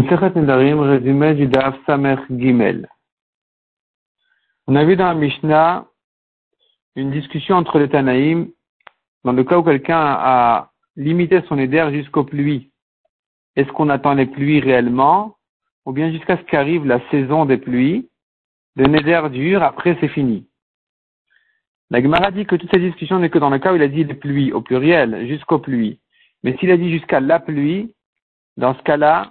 résumé du Daf Samer Gimel. On a vu dans la Mishnah une discussion entre les Tanaïm dans le cas où quelqu'un a limité son éder jusqu'aux pluies. Est-ce qu'on attend les pluies réellement ou bien jusqu'à ce qu'arrive la saison des pluies? Le néder dure, après c'est fini. La Gemara dit que toute cette discussion n'est que dans le cas où il a dit les pluies au pluriel, jusqu'aux pluies. Mais s'il a dit jusqu'à la pluie, dans ce cas-là,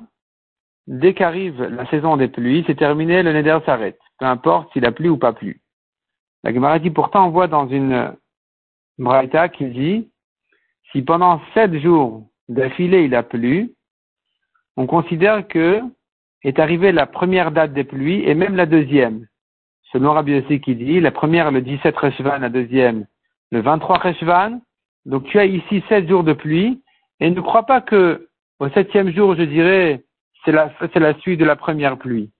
dès qu'arrive la saison des pluies, c'est terminé, le neder s'arrête. Peu importe s'il a plu ou pas plu. La Gemara dit pourtant, on voit dans une braïta qui dit, si pendant sept jours d'affilée il a plu, on considère que est arrivée la première date des pluies et même la deuxième. Selon Rabbi Yossi qui dit, la première le 17 Reshvan, la deuxième le 23 Reshvan. Donc tu as ici sept jours de pluie et ne crois pas que au septième jour, je dirais, c'est la, suite de la première pluie.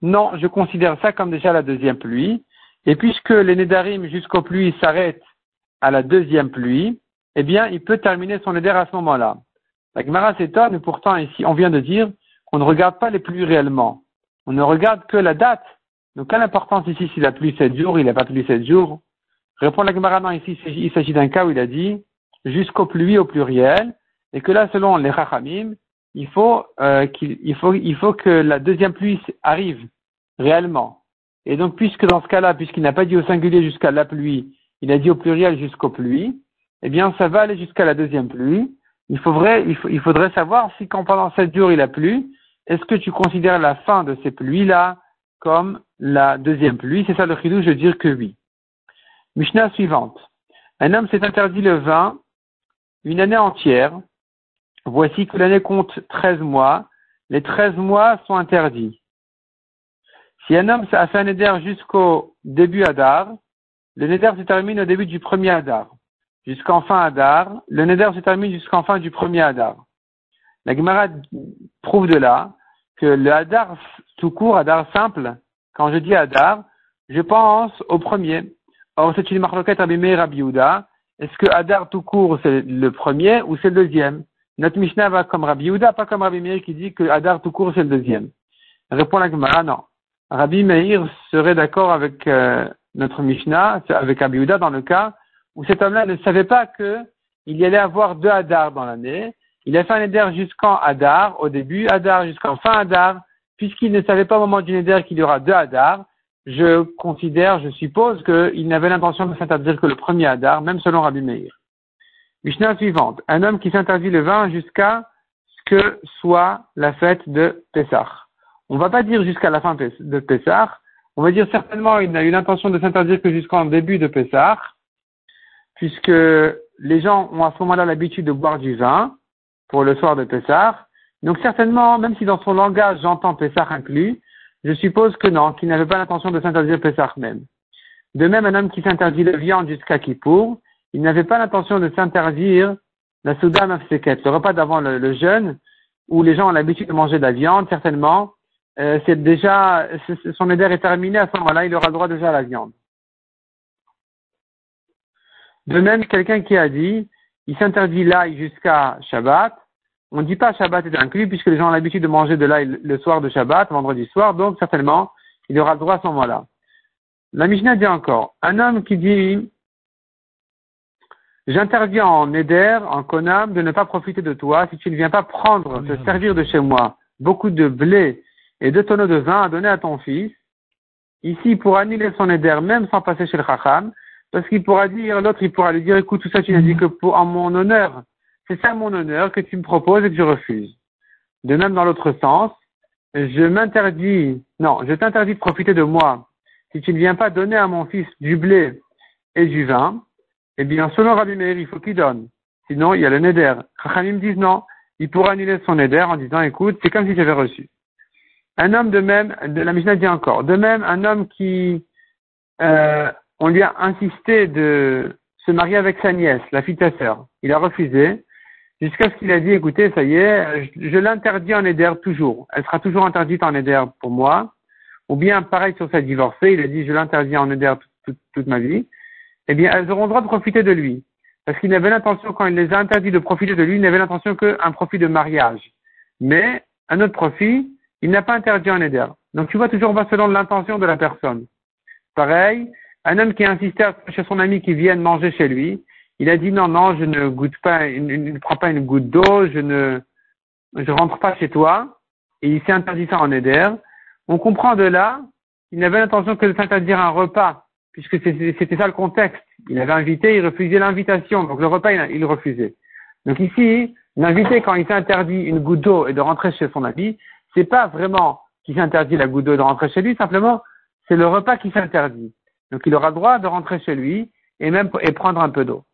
Non, je considère ça comme déjà la deuxième pluie. Et puisque les Nédarim jusqu'aux pluies s'arrêtent à la deuxième pluie, eh bien, il peut terminer son Néder à ce moment-là. La Gemara s'étonne, pourtant ici, on vient de dire qu'on ne regarde pas les pluies réellement. On ne regarde que la date. Donc, quelle importance ici s'il a plu sept jours, il n'a pas plu sept jours? Répond la Gemara, non, ici, il s'agit d'un cas où il a dit jusqu'aux pluies au pluriel, et que là, selon les Chachamim, il faut, euh, il faut, que la deuxième pluie arrive réellement. Et donc, puisque dans ce cas-là, puisqu'il n'a pas dit au singulier jusqu'à la pluie, il a dit au pluriel jusqu'aux pluies, eh bien, ça va aller jusqu'à la deuxième pluie. Il faudrait, savoir si quand pendant sept jours il a plu, est-ce que tu considères la fin de ces pluies-là comme la deuxième pluie? C'est ça le chidou, je veux dire que oui. Mishnah suivante. Un homme s'est interdit le vin une année entière Voici que l'année compte treize mois. Les treize mois sont interdits. Si un homme a fait un éder jusqu'au début Adar, le neder se termine au début du premier Adar. Jusqu'en fin Adar, le neder se termine jusqu'en fin du premier Adar. La Gemara prouve de là que le Hadar tout court, Hadar simple, quand je dis Hadar, je pense au premier. Or, c'est une marloquette Rabbi Rabbi Est-ce que Hadar tout court, c'est le premier ou c'est le deuxième? Notre Mishnah va comme Rabbi Yehuda, pas comme Rabbi Meir qui dit que Hadar tout court c'est le deuxième. Répond la Gemara, non. Rabbi Meir serait d'accord avec euh, notre Mishnah, avec Rabbi Yehuda dans le cas où cet homme-là ne savait pas qu'il y allait avoir deux Hadar dans l'année. Il a fait un Hadar jusqu'en Hadar, au début, Hadar jusqu'en fin Hadar, puisqu'il ne savait pas au moment du Hadar qu'il y aura deux Hadar. Je considère, je suppose qu'il n'avait l'intention de s'interdire que le premier Hadar, même selon Rabbi Meir. Mishnah suivante. Un homme qui s'interdit le vin jusqu'à ce que soit la fête de Pessah. On ne va pas dire jusqu'à la fin de Pessah. On va dire certainement il n'a eu l'intention de s'interdire que jusqu'en début de Pessah, puisque les gens ont à ce moment-là l'habitude de boire du vin pour le soir de Pessah. Donc certainement, même si dans son langage j'entends Pessah inclus, je suppose que non, qu'il n'avait pas l'intention de s'interdire Pessah même. De même, un homme qui s'interdit la viande jusqu'à Kippour, il n'avait pas l'intention de s'interdire la souda mafseket, le repas d'avant le, jeûne, où les gens ont l'habitude de manger de la viande, certainement, euh, c'est déjà, son éder est terminé, à ce moment-là, il aura droit déjà à la viande. De même, quelqu'un qui a dit, il s'interdit l'ail jusqu'à Shabbat, on ne dit pas Shabbat est inclus, puisque les gens ont l'habitude de manger de l'ail le soir de Shabbat, vendredi soir, donc certainement, il aura droit à ce moment-là. La Mishnah dit encore, un homme qui dit, J'interviens en Éder, en Konam, de ne pas profiter de toi si tu ne viens pas prendre, te servir de chez moi, beaucoup de blé et deux tonneaux de vin à donner à ton fils. Ici, pour annuler son Éder, même sans passer chez le Chacham, parce qu'il pourra dire, l'autre, il pourra lui dire, écoute, tout ça, tu n'as dit que pour, en mon honneur. C'est ça mon honneur que tu me proposes et que je refuse. De même, dans l'autre sens, je m'interdis, non, je t'interdis de profiter de moi si tu ne viens pas donner à mon fils du blé et du vin, eh bien, selon Rabbi Meir, il faut qu'il donne. Sinon, il y a le neder. me disent non. Il pourra annuler son neder en disant, écoute, c'est comme si j'avais reçu. Un homme de même, de la Mishnah dit encore, de même, un homme qui, euh, on lui a insisté de se marier avec sa nièce, la fille de sa sœur. Il a refusé, jusqu'à ce qu'il a dit, écoutez, ça y est, je, l'interdis en éder toujours. Elle sera toujours interdite en éder pour moi. Ou bien, pareil sur sa divorcée, il a dit, je l'interdis en éder toute ma vie eh bien, elles auront le droit de profiter de lui. Parce qu'il n'avait l'intention, quand il les a interdits de profiter de lui, il n'avait l'intention qu'un profit de mariage. Mais un autre profit, il n'a pas interdit un éder. Donc tu vois toujours va selon l'intention de la personne. Pareil, un homme qui a insisté chez son ami qui vienne manger chez lui, il a dit non, non, je ne goûte pas, il ne prends pas une goutte d'eau, je ne, je rentre pas chez toi, et il s'est interdit ça en éder. On comprend de là, il n'avait l'intention que de s'interdire un repas, puisque c'était ça le contexte. Il avait invité, il refusait l'invitation, donc le repas, il, refusait. Donc ici, l'invité, quand il s'interdit une goutte d'eau et de rentrer chez son ami, c'est pas vraiment qu'il s'interdit la goutte d'eau de rentrer chez lui, simplement, c'est le repas qui s'interdit. Donc il aura droit de rentrer chez lui et même et prendre un peu d'eau.